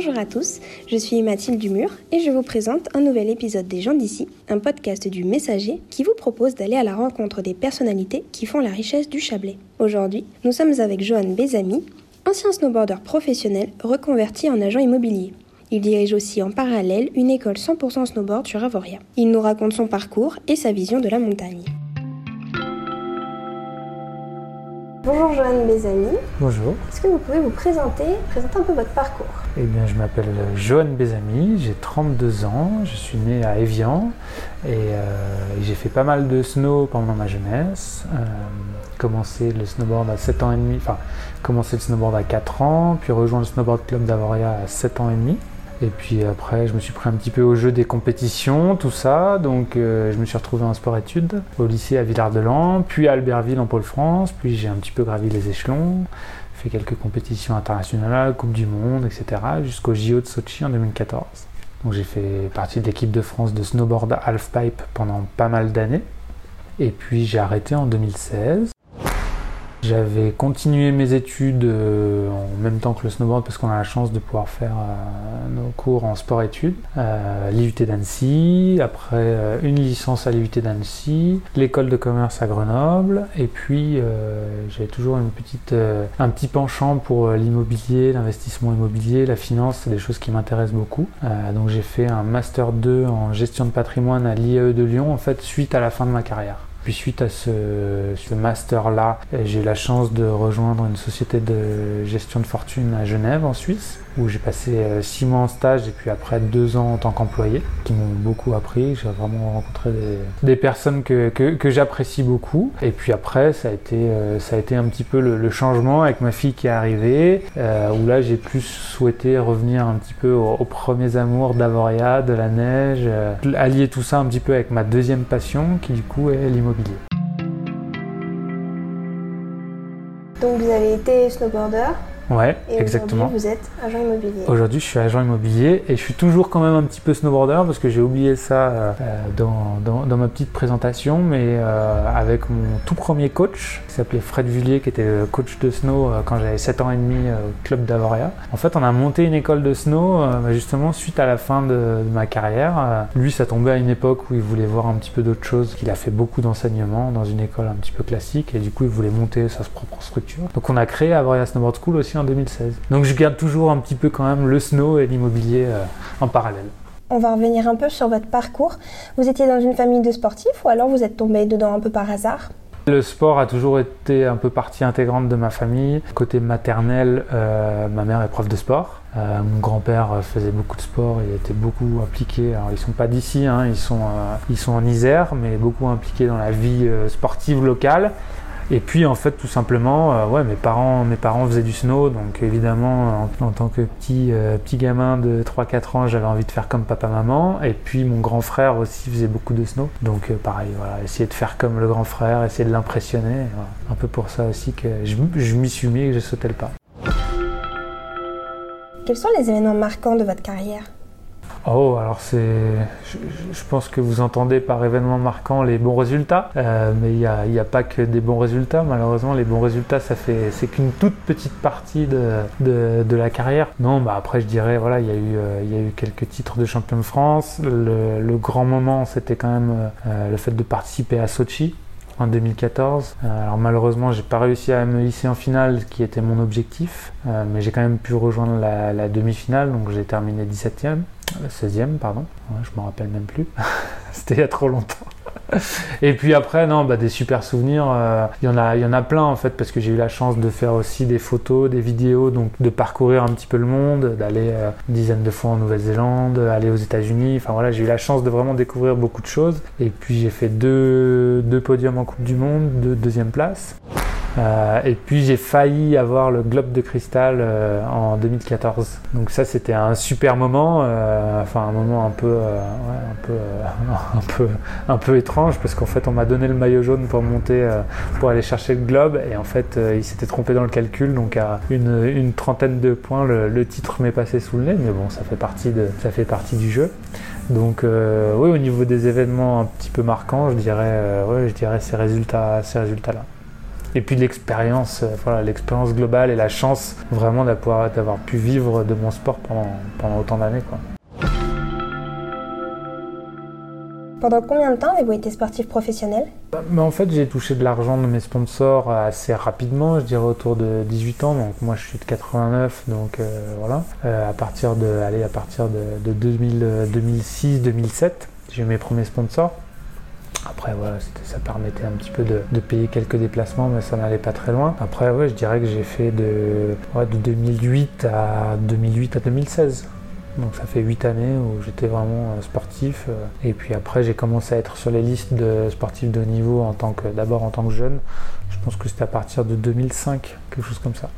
Bonjour à tous, je suis Mathilde Dumur et je vous présente un nouvel épisode des gens d'ici, un podcast du Messager qui vous propose d'aller à la rencontre des personnalités qui font la richesse du Chablais. Aujourd'hui, nous sommes avec Johan Bézami, ancien snowboarder professionnel reconverti en agent immobilier. Il dirige aussi en parallèle une école 100% snowboard sur Avoria. Il nous raconte son parcours et sa vision de la montagne. Bonjour Johan Bézami. Bonjour. Est-ce que vous pouvez vous présenter, présenter un peu votre parcours? Eh bien, je m'appelle Johan Bézami, j'ai 32 ans, je suis né à Evian et euh, j'ai fait pas mal de snow pendant ma jeunesse. Euh, commencé le snowboard à 7 ans et demi, enfin, commencé le snowboard à 4 ans, puis rejoint le snowboard club d'Avoria à 7 ans et demi. Et puis après, je me suis pris un petit peu au jeu des compétitions, tout ça. Donc euh, je me suis retrouvé en sport-études au lycée à Villard-de-Lans, puis à Albertville en Pôle France. Puis j'ai un petit peu gravi les échelons, fait quelques compétitions internationales, Coupe du Monde, etc. jusqu'au JO de Sochi en 2014. Donc j'ai fait partie de l'équipe de France de snowboard halfpipe pendant pas mal d'années. Et puis j'ai arrêté en 2016. J'avais continué mes études euh, en même temps que le snowboard parce qu'on a la chance de pouvoir faire euh, nos cours en sport-études. Euh, L'IUT d'Annecy, après une licence à l'IUT d'Annecy, l'école de commerce à Grenoble, et puis j'avais toujours une petite, un petit penchant pour l'immobilier, l'investissement immobilier, la finance, c'est des choses qui m'intéressent beaucoup. donc j'ai fait un Master 2 en gestion de patrimoine à l'IAE de Lyon, en fait, suite à la fin de ma carrière. Puis suite à ce, master-là, j'ai eu la chance de rejoindre une société de gestion de fortune à Genève, en Suisse, où j'ai passé euh, six mois en stage et puis après deux ans en tant qu'employé, qui m'ont beaucoup appris. J'ai vraiment rencontré des, personnes que, j'apprécie beaucoup. Et puis après, ça a été, euh, ça a été un petit peu le, changement avec ma fille qui est arrivée, euh, où là j'ai plus souhaité revenir un petit peu aux, premiers amours d'Avoria, de la neige, allier tout ça un petit peu avec ma deuxième passion, qui du coup est l'immobilier. Donc vous avez été snowboarder Ouais, exactement. Aujourd'hui, vous êtes agent immobilier. Aujourd'hui, je suis agent immobilier et je suis toujours quand même un petit peu snowboarder parce que j'ai oublié ça euh, dans, dans, dans, ma petite présentation, mais euh, avec mon tout premier coach qui s'appelait Fred Vullier, qui était coach de snow euh, quand j'avais 7 ans et demi au club d'Avoria. En fait, on a monté une école de snow justement suite à la fin de, de ma carrière. lui, ça tombait à une époque où il voulait voir un petit peu d'autres choses, qu'il a fait beaucoup d'enseignements dans une école un petit peu classique et du coup, il voulait monter sa propre structure. Donc, on a créé Avoria Snowboard School aussi en 2016. Donc je garde toujours un petit peu quand même le snow et l'immobilier euh, en parallèle. On va revenir un peu sur votre parcours. Vous étiez dans une famille de sportifs ou alors vous êtes tombé dedans un peu par hasard? Le sport a toujours été un peu partie intégrante de ma famille. Côté maternel, euh, ma mère est prof de sport. Euh, mon grand-père faisait beaucoup de sport, il était beaucoup impliqué. Alors ils sont pas d'ici, hein, ils sont ils sont en Isère, mais beaucoup impliqués dans la vie sportive locale. Et puis en fait tout simplement, euh, ouais, mes parents, mes parents faisaient du snow, donc évidemment en, tant que petit euh, petit gamin de 3-4 ans, j'avais envie de faire comme papa maman. Et puis mon grand frère aussi faisait beaucoup de snow, donc euh, pareil, voilà, essayer de faire comme le grand frère, essayer de l'impressionner. Un peu pour ça aussi que je, je m'y suis mis et que j'ai sauté le pas. Quels sont les événements marquants de votre carrière? Oh, alors c'est. Je, pense que vous entendez par événement marquant les bons résultats, euh, mais il n'y a, a, pas que des bons résultats. Malheureusement, les bons résultats, ça fait, c'est qu'une toute petite partie de, de, la carrière. Non, bah après, je dirais, voilà, il y, a eu, euh, y a eu quelques titres de champion de France. Le, le grand moment, c'était quand même euh, le fait de participer à Sochi en 2014. alors malheureusement, j'ai pas réussi à me hisser en finale, ce qui était mon objectif, mais j'ai quand même pu rejoindre la, la demi-finale, donc j'ai terminé 17e. 16e, pardon, je me rappelle même plus, c'était il y a trop longtemps. Et puis après, non, bah, des super souvenirs, euh, il y en a, y en a plein en fait, parce que j'ai eu la chance de faire aussi des photos, des vidéos, donc de parcourir un petit peu le monde, d'aller euh, une dizaine de fois en Nouvelle-Zélande, aller aux États-Unis. Enfin voilà, j'ai eu la chance de vraiment découvrir beaucoup de choses. Et puis j'ai fait deux, deux podiums en Coupe du Monde, deux deuxième place. Euh, et puis j'ai failli avoir le globe de cristal euh, en 2014. Donc ça c'était un super moment, euh, enfin un moment un peu, un peu, un peu, étrange parce qu'en fait on m'a donné le maillot jaune pour monter, pour aller chercher le globe et en fait il s'était trompé dans le calcul donc à une, trentaine de points le, titre m'est passé sous le nez, mais bon ça fait partie de, ça fait partie du jeu. Donc oui au niveau des événements un petit peu marquants, je dirais, je dirais ces résultats, ces résultats là. Et puis l'expérience, voilà, l'expérience globale et la chance vraiment d'avoir pu vivre de mon sport pendant, pendant autant d'années. Pendant combien de temps avez-vous été sportif professionnel? Bah, mais En fait, j'ai touché de l'argent de mes sponsors assez rapidement, je dirais autour de 18 ans. Donc moi, je suis de 89, donc euh, voilà. Euh, à partir de, allez, à partir de, 2006, 2007, j'ai eu mes premiers sponsors. Après, voilà, ça permettait un petit peu de, payer quelques déplacements, mais ça n'allait pas très loin. Après, ouais, je dirais que j'ai fait de, de 2008 à 2008 à 2016. Donc ça fait 8 années où j'étais vraiment euh, sportif. Euh, et puis après j'ai commencé à être sur les listes de sportifs de haut niveau en tant que d'abord en tant que jeune. Je pense que c'était à partir de 2005, quelque chose comme ça.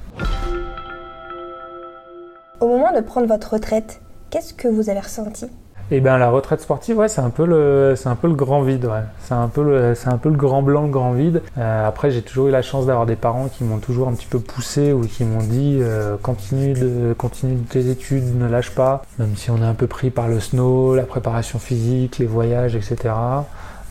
Au moment de prendre votre retraite, qu'est-ce que vous avez ressenti? Et eh bien la retraite sportive, ouais, c'est un peu le, c'est un peu le grand vide, ouais. C'est un peu le, c'est un peu le grand blanc, le grand vide. Euh, après, j'ai toujours eu la chance d'avoir des parents qui m'ont toujours un petit peu poussé ou qui m'ont dit euh, continue de, continue tes études, ne lâche pas, même si on est un peu pris par le snow, la préparation physique, les voyages, etc.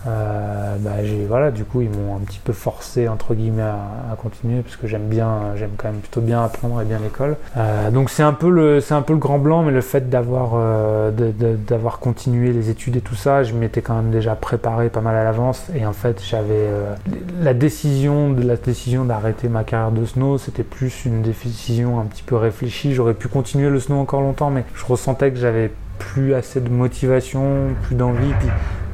Euh, bah, voilà, du coup, ils m'ont un petit peu forcé entre guillemets à, continuer parce que j'aime bien, j'aime quand même plutôt bien apprendre et bien l'école. Euh, donc c'est un peu le, c'est un peu le grand blanc, mais le fait d'avoir, euh, d'avoir continué les études et tout ça, je m'étais quand même déjà préparé pas mal à l'avance et en fait j'avais la décision de la décision d'arrêter ma carrière de snow, c'était plus une décision un petit peu réfléchie. J'aurais pu continuer le snow encore longtemps, mais je ressentais que j'avais plus assez de motivation, plus d'envie. Puis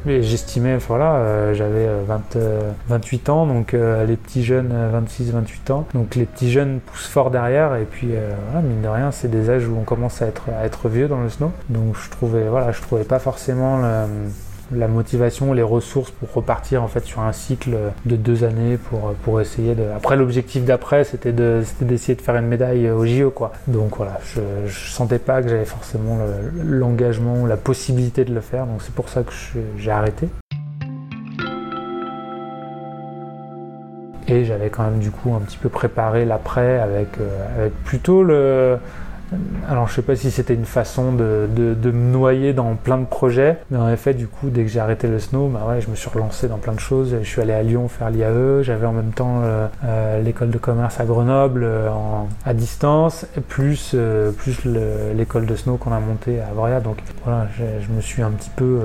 J'estimais, voilà, euh, j'avais 28 euh, ans, donc euh, les petits jeunes, 26-28 ans. Donc les petits jeunes poussent fort derrière, et puis voilà, mine de rien, c'est des âges où on commence à être, à être vieux dans le snow. Donc je trouvais, voilà, je trouvais pas forcément le, la motivation, les ressources pour repartir en fait sur un cycle de deux années pour, pour essayer de. Après l'objectif d'après c'était de, d'essayer de faire une médaille au JO quoi. Donc voilà, je, je sentais pas que j'avais forcément l'engagement la possibilité de le faire, donc c'est pour ça que j'ai arrêté. Et j'avais quand même du coup un petit peu préparé l'après avec, euh, avec plutôt le, alors je sais pas si c'était une façon de, me noyer dans plein de projets, mais en effet du coup dès que j'ai arrêté le snow, bah ouais, je me suis relancé dans plein de choses. Je suis allé à Lyon faire l'IAE, j'avais en même temps euh, euh, l'école de commerce à Grenoble euh, à distance, plus, plus l'école de snow qu'on a montée à Avria. Donc voilà, je me suis un petit peu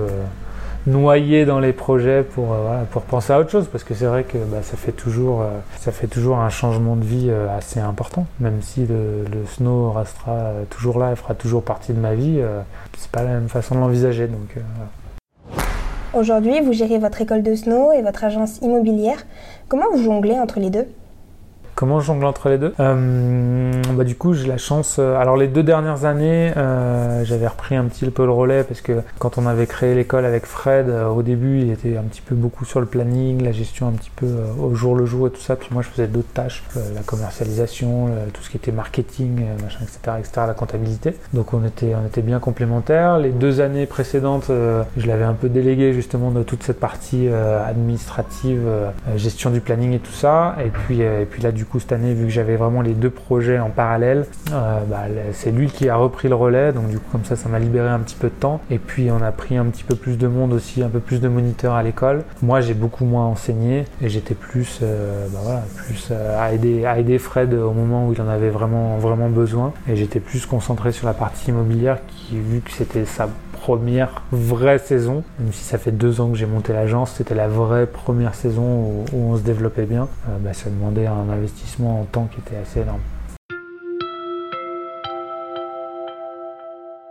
noyé dans les projets pour, euh, pour penser à autre chose. Parce que c'est vrai que bah, ça, fait toujours, euh, ça fait toujours un changement de vie euh, assez important. Même si le, snow restera toujours là et fera toujours partie de ma vie c'est pas la même façon de l'envisager donc Aujourd'hui, vous gérez votre école de snow et votre agence immobilière. Comment vous jonglez entre les deux? Comment je jongle entre les deux euh, bah, Du coup, j'ai la chance. Euh, alors, les deux dernières années, euh, j'avais repris un petit peu le relais parce que quand on avait créé l'école avec Fred, au début, il était un petit peu beaucoup sur le planning, la gestion un petit peu au jour le jour et tout ça. Puis moi, je faisais d'autres tâches, la commercialisation, tout ce qui était marketing, machin, etc., etc., la comptabilité. Donc, on était, on était bien complémentaires. Les deux années précédentes, je l'avais un peu délégué justement de toute cette partie administrative, gestion du planning et tout ça. Et puis, et puis là, du coup, cette année, vu que j'avais vraiment les deux projets en parallèle, euh, bah, c'est lui qui a repris le relais. Donc, du coup, comme ça, ça m'a libéré un petit peu de temps. Et puis, on a pris un petit peu plus de monde aussi, un peu plus de moniteurs à l'école. Moi, j'ai beaucoup moins enseigné et j'étais plus, euh, bah, voilà, plus euh, à, aider, à aider Fred au moment où il en avait vraiment, vraiment besoin. Et j'étais plus concentré sur la partie immobilière qui, vu que c'était sa première vraie saison, même si ça fait deux ans que j'ai monté l'agence, c'était la vraie première saison où, on se développait bien. Euh, bah, ça demandait un investissement en temps qui était assez énorme.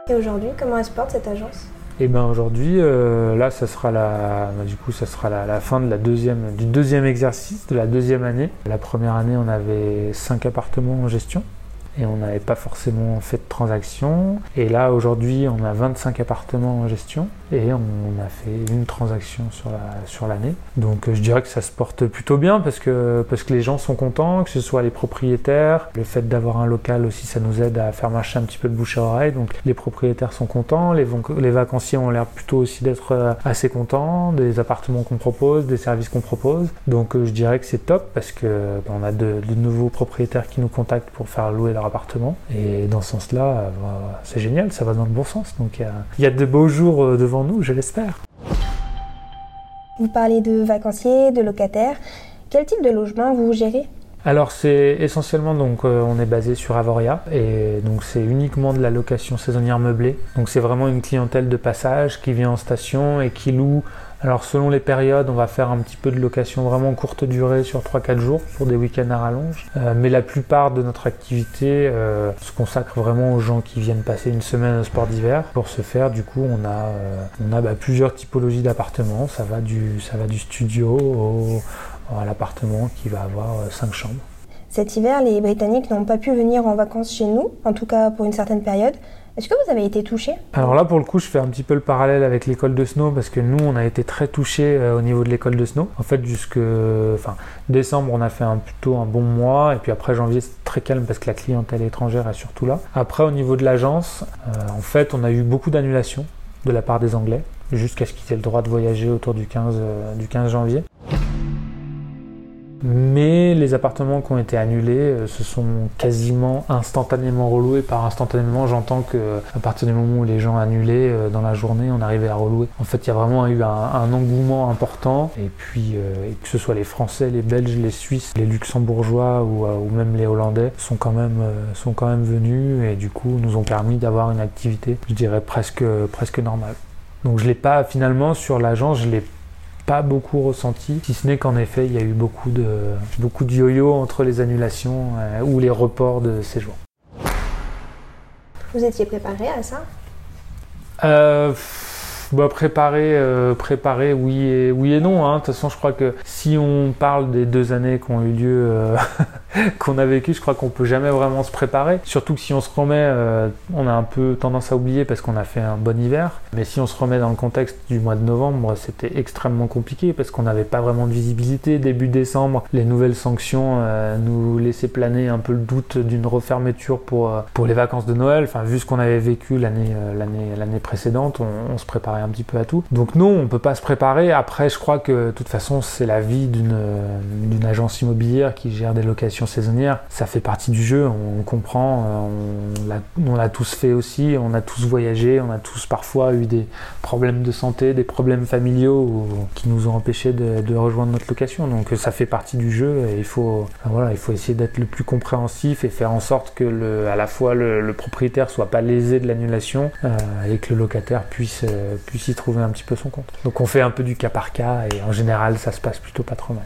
Et aujourd'hui, comment elle se porte cette agence? Et eh ben aujourd'hui, euh, là, ça sera la, bah, du coup, ça sera la, fin de la deuxième, du deuxième exercice de la deuxième année. La première année, on avait cinq appartements en gestion et on n'avait pas forcément fait de transaction. Et là, aujourd'hui, on a 25 appartements en gestion et on a fait une transaction sur la sur l'année. Donc euh, je dirais que ça se porte plutôt bien parce que parce que les gens sont contents, que ce soit les propriétaires, le fait d'avoir un local aussi ça nous aide à faire marcher un petit peu de bouche à oreille. Donc les propriétaires sont contents, les, les vacanciers ont l'air plutôt aussi d'être euh, assez contents des appartements qu'on propose, des services qu'on propose. Donc euh, je dirais que c'est top parce que ben, on a de, nouveaux propriétaires qui nous contactent pour faire louer leur appartement et dans ce sens-là, c'est génial, ça va dans le bon sens. Donc il y a de beaux jours devant nous, je l'espère. Vous parlez de vacanciers, de locataires. Quel type de logement vous gérez? Alors c'est essentiellement donc euh, on est basé sur Avoria et donc c'est uniquement de la location saisonnière meublée. Donc c'est vraiment une clientèle de passage qui vient en station et qui loue alors selon les périodes, on va faire un petit peu de location vraiment courte durée sur 3-4 jours pour des week-ends à rallonge. Euh, mais la plupart de notre activité euh, se consacre vraiment aux gens qui viennent passer une semaine au sport d'hiver. Pour ce faire, du coup, on a, euh, bah, plusieurs typologies d'appartements. Ça, va du, studio à l'appartement qui va avoir 5 chambres. Cet hiver, les Britanniques n'ont pas pu venir en vacances chez nous, en tout cas pour une certaine période. Est-ce que vous avez été touché? Alors là, pour le coup, je fais un petit peu le parallèle avec l'école de snow parce que nous, on a été très touchés euh, au niveau de l'école de snow. En fait, jusque décembre, on a fait un, plutôt un bon mois et puis après janvier, c'est très calme parce que la clientèle étrangère est surtout là. Après, au niveau de l'agence, euh, en fait, on a eu beaucoup d'annulations de la part des Anglais jusqu'à ce qu'ils aient le droit de voyager autour du 15, euh, du 15 janvier. Mais les appartements qui ont été annulés euh, se sont quasiment instantanément reloués. Par instantanément, j'entends que à partir du moment où les gens annulaient euh, dans la journée, on arrivait à relouer. En fait, il y a vraiment eu un, engouement important. Et puis, euh, que ce soit les Français, les Belges, les Suisses, les Luxembourgeois ou, même les Hollandais sont quand même sont quand même venus et du coup nous ont permis d'avoir une activité, je dirais presque presque normale. Donc je l'ai pas finalement sur l'agence, je l'ai pas beaucoup ressenti, si ce n'est qu'en effet, il y a eu beaucoup de, beaucoup de yo-yo entre les annulations euh, ou les reports de séjour. Vous étiez préparé à ça? Euh, bah, préparer, euh, préparer, oui et, oui et non. Hein. De toute façon, je crois que si on parle des deux années qui ont eu lieu, euh, qu'on a vécu, je crois qu'on peut jamais vraiment se préparer. Surtout que si on se remet, euh, on a un peu tendance à oublier parce qu'on a fait un bon hiver. Mais si on se remet dans le contexte du mois de novembre, c'était extrêmement compliqué parce qu'on n'avait pas vraiment de visibilité. Début décembre, les nouvelles sanctions nous laissaient planer un peu le doute d'une refermeture pour, pour les vacances de Noël. Enfin, vu ce qu'on avait vécu l'année l'année l'année précédente, on, on se préparait un petit peu à tout. Donc non, on peut pas se préparer. Après, je crois que de toute façon, c'est la vie d'une agence immobilière qui gère des locations saisonnières. Ça fait partie du jeu. On comprend. On l'a tous fait aussi. On a tous voyagé. On a tous parfois eu des problèmes de santé, des problèmes familiaux qui nous ont empêchés de, rejoindre notre location. Donc ça fait partie du jeu il faut voilà, il faut essayer d'être le plus compréhensif et faire en sorte que le, à la fois le, propriétaire soit pas lésé de l'annulation euh, et que le locataire puisse euh, trouver un petit peu son compte. Donc on fait un peu du cas par cas et en général ça se passe plutôt pas trop mal.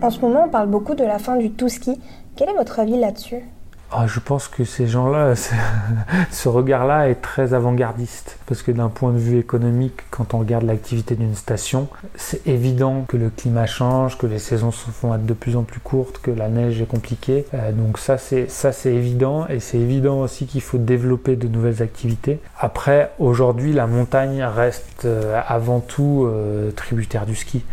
En ce moment, on parle beaucoup de la fin du tout ski. Quel est votre avis là-dessus? Ah, je pense que ces gens-là, ce regard-là est très avant-gardiste. Parce que d'un point de vue économique, quand on regarde l'activité d'une station, c'est évident que le climat change, que les saisons se font être de plus en plus courtes, que la neige est compliquée. Euh, donc ça, c'est évident. Et c'est évident aussi qu'il faut développer de nouvelles activités. Après, aujourd'hui, la montagne reste euh, avant tout euh, tributaire du ski.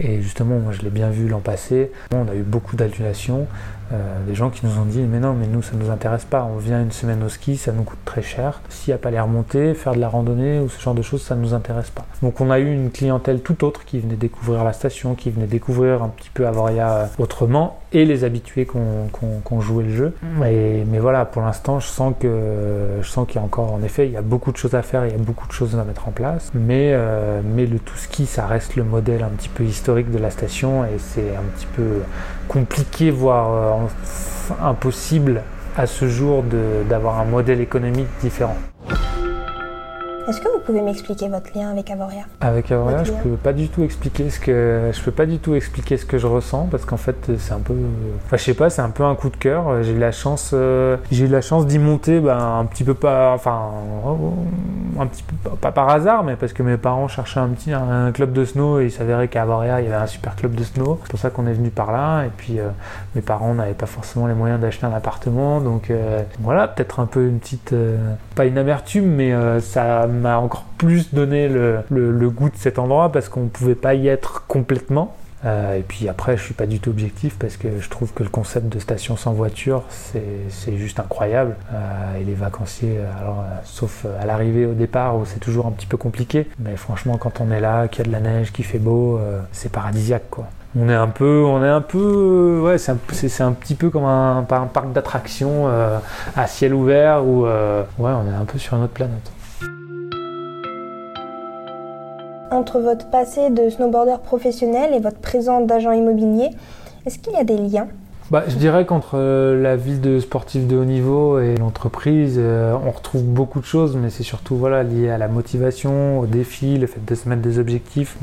Et justement, moi je l'ai bien vu l'an passé, on a eu beaucoup d'annulations. Euh, des gens qui nous ont dit mais non mais nous ça nous intéresse pas. On vient une semaine au ski ça nous coûte très cher. S'il n'y a pas les remontées faire de la randonnée ou ce genre de choses ça nous intéresse pas. Donc on a eu une clientèle tout autre qui venait découvrir la station qui venait découvrir un petit peu Avoria autrement et les habitués qu'on jouait le jeu. Mais voilà pour l'instant je sens que je sens qu'il y a encore en effet il y a beaucoup de choses à faire il y a beaucoup de choses à mettre en place. Mais euh, mais le tout ski ça reste le modèle un petit peu historique de la station et c'est un petit peu compliqué voire euh, impossible à ce jour d'avoir un modèle économique différent. Est-ce que vous pouvez m'expliquer votre lien avec Avoria? Avec Avoria, je peux pas du tout expliquer ce que je peux pas du tout expliquer ce que je ressens parce qu'en fait c'est un peu, enfin je sais pas, c'est un peu un coup de cœur. J'ai eu la chance, euh, j'ai eu la chance d'y monter, ben, un petit peu pas, enfin un petit peu pas par hasard, mais parce que mes parents cherchaient un petit un club de snow et il s'avérait qu'à Avoria il y avait un super club de snow. C'est pour ça qu'on est venu par là et puis euh, mes parents n'avaient pas forcément les moyens d'acheter un appartement, donc euh, voilà peut-être un peu une petite, pas une amertume, mais ça m'a encore plus donné le, goût de cet endroit parce qu'on ne pouvait pas y être complètement. Euh, et puis après, je suis pas du tout objectif parce que je trouve que le concept de station sans voiture, c'est juste incroyable. Euh, et les vacanciers, alors, euh, sauf à l'arrivée au départ où c'est toujours un petit peu compliqué, mais franchement, quand on est là, qu'il y a de la neige, qu'il fait beau, c'est paradisiaque quoi. On est un peu, on est un peu, ouais, c'est un, un, petit peu comme un, un parc d'attractions à ciel ouvert où, ouais, on est un peu sur une autre planète. Entre votre passé de snowboarder professionnel et votre présent d'agent immobilier, est-ce qu'il y a des liens bah, je dirais qu'entre euh, la vie de sportif de haut niveau et l'entreprise, euh, on retrouve beaucoup de choses, mais c'est surtout voilà, lié à la motivation, au défi, le fait de se mettre des objectifs.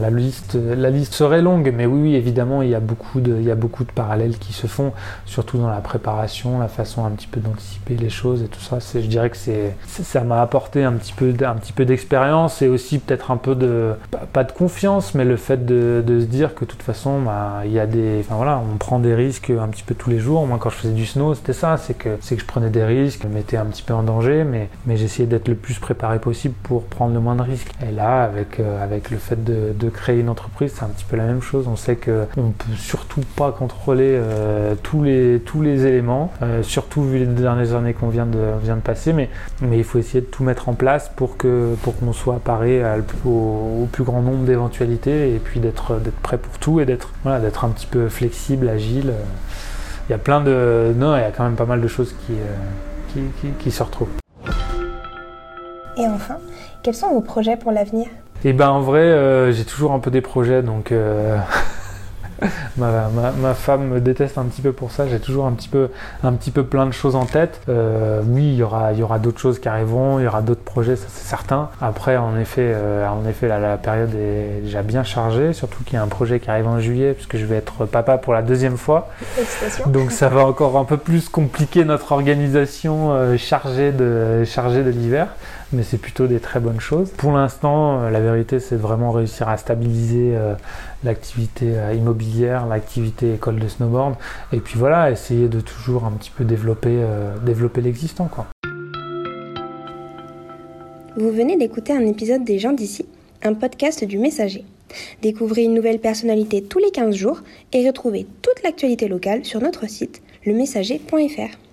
la, liste, la liste serait longue, mais oui, oui, évidemment, il y, a beaucoup de, il y a beaucoup de parallèles qui se font, surtout dans la préparation, la façon un petit peu d'anticiper les choses et tout ça. Je dirais que c'est, ça m'a apporté un petit peu, peu d'expérience et aussi peut-être un peu de, pas de confiance, mais le fait de, de se dire que de toute façon, bah, il y a des, enfin voilà, on prend des risques un petit peu tous les jours. Moi, quand je faisais du snow, c'était ça, c'est que, c'est que je prenais des risques, je me mettais un petit peu en danger, mais, mais j'essayais d'être le plus préparé possible pour prendre le moins de risques. Et là, avec, euh, avec le fait de, créer une entreprise, c'est un petit peu la même chose. On sait qu'on peut surtout pas contrôler euh, tous, les, tous les éléments, euh, surtout vu les dernières années qu'on vient de, vient de passer, mais, mais il faut essayer de tout mettre en place pour, que, pour qu'on soit paré au, au, plus grand nombre d'éventualités et puis d'être, d'être prêt pour tout et d'être, voilà, d'être un petit peu flexible, agile il y a plein de. Non, il y a quand même pas mal de choses qui, euh, qui, qui, se retrouvent. Et enfin, quels sont vos projets pour l'avenir? Eh ben en vrai, euh, j'ai toujours un peu des projets, donc euh, ma, ma, femme me déteste un petit peu pour ça. J'ai toujours un petit peu, un petit peu plein de choses en tête. Euh, oui, il y aura, il y aura d'autres choses qui arriveront, il y aura d'autres projets, ça c'est certain. Après, en effet, euh, en effet, la période est déjà bien chargée, surtout qu'il y a un projet qui arrive en juillet, puisque je vais être papa pour la deuxième fois. Donc ça va encore un peu plus compliquer notre organisation euh, chargée de, chargée de l'hiver mais c'est plutôt des très bonnes choses. Pour l'instant, euh, la vérité, c'est vraiment réussir à stabiliser euh, l'activité euh, immobilière, l'activité école de snowboard, et puis voilà, essayer de toujours un petit peu développer, développer l'existant. Vous venez d'écouter un épisode des gens d'ici, un podcast du Messager. Découvrez une nouvelle personnalité tous les 15 jours et retrouvez toute l'actualité locale sur notre site lemessager.fr.